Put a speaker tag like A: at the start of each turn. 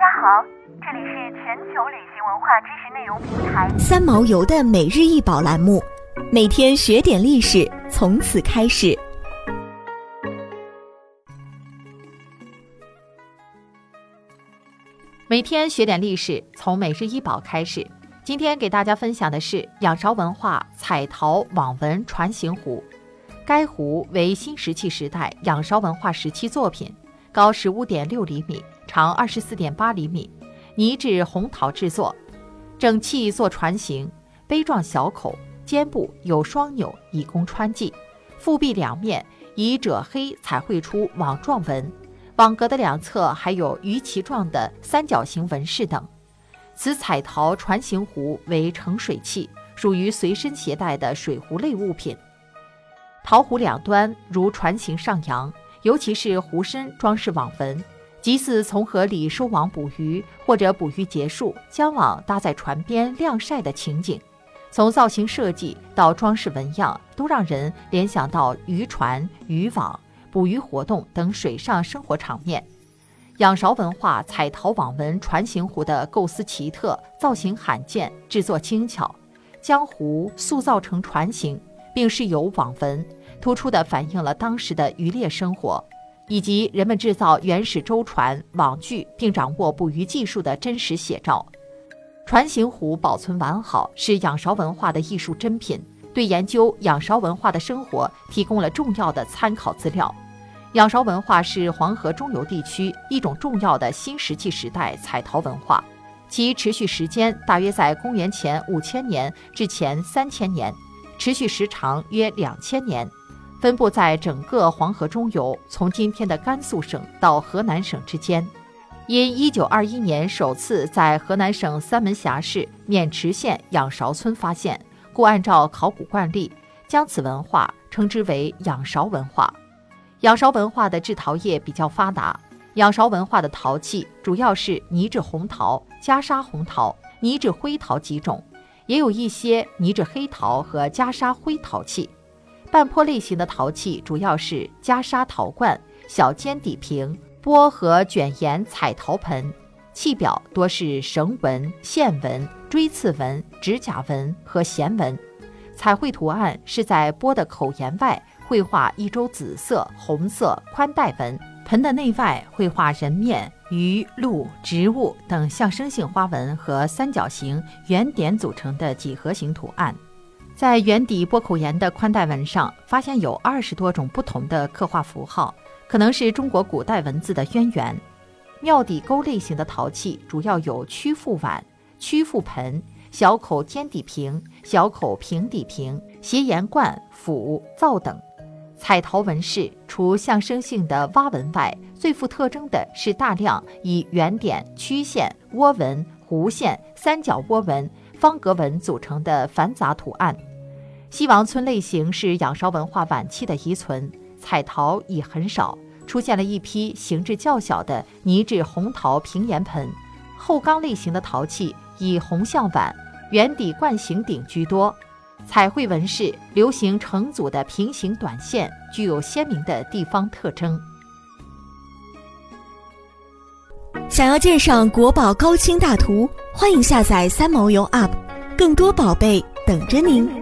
A: 家好，这里是全球旅行文化知识内容平台
B: 三毛游的每日一宝栏目，每天学点历史，从此开始。
C: 每天学点历史，从每日一宝开始。今天给大家分享的是仰韶文化彩陶网纹船形壶，该壶为新石器时代仰韶文化时期作品，高十五点六厘米。长二十四点八厘米，泥质红陶制作，整器做船形，杯状小口，肩部有双钮以供穿系，腹壁两面以赭黑彩绘出网状纹，网格的两侧还有鱼鳍状的三角形纹饰等。此彩陶船形壶为盛水器，属于随身携带的水壶类物品。陶壶两端如船形上扬，尤其是壶身装饰网纹。即似从河里收网捕鱼，或者捕鱼结束将网搭在船边晾晒的情景。从造型设计到装饰纹样，都让人联想到渔船、渔网、捕鱼活动等水上生活场面。仰韶文化彩陶网纹船形壶的构思奇特，造型罕见，制作精巧，将壶塑造成船形，并饰有网纹，突出地反映了当时的渔猎生活。以及人们制造原始舟船、网具并掌握捕鱼技术的真实写照。船形壶保存完好，是仰韶文化的艺术珍品，对研究仰韶文化的生活提供了重要的参考资料。仰韶文化是黄河中游地区一种重要的新石器时代彩陶文化，其持续时间大约在公元前五千年至前三千年，持续时长约两千年。分布在整个黄河中游，从今天的甘肃省到河南省之间。因1921年首次在河南省三门峡市渑池县仰韶村发现，故按照考古惯例，将此文化称之为仰韶文化。仰韶文化的制陶业比较发达，仰韶文化的陶器主要是泥质红陶、袈裟红陶、泥质灰陶几种，也有一些泥质黑陶和袈裟灰陶器。半坡类型的陶器主要是袈裟陶罐、小尖底瓶、钵和卷檐彩陶盆，器表多是绳纹、线纹、锥刺纹、指甲纹和弦纹。彩绘图案是在钵的口沿外绘画一周紫色、红色宽带纹，盆的内外绘画人面、鱼、鹿、植物等象征性花纹和三角形、圆点组成的几何形图案。在圆底波口沿的宽带纹上，发现有二十多种不同的刻画符号，可能是中国古代文字的渊源。庙底沟类型的陶器主要有曲腹碗、曲腹盆、小口尖底瓶、小口平底瓶、斜沿罐、釜、灶等。彩陶纹饰除象征性的蛙纹外，最富特征的是大量以圆点、曲线、涡纹、弧线、三角涡纹、方格纹组成的繁杂图案。西王村类型是仰韶文化晚期的遗存，彩陶已很少，出现了一批形制较小的泥质红陶平沿盆。后缸类型的陶器以红象碗、圆底冠形鼎居多。彩绘纹饰流行成组的平行短线，具有鲜明的地方特征。
B: 想要鉴赏国宝高清大图，欢迎下载三毛游 App，更多宝贝等着您。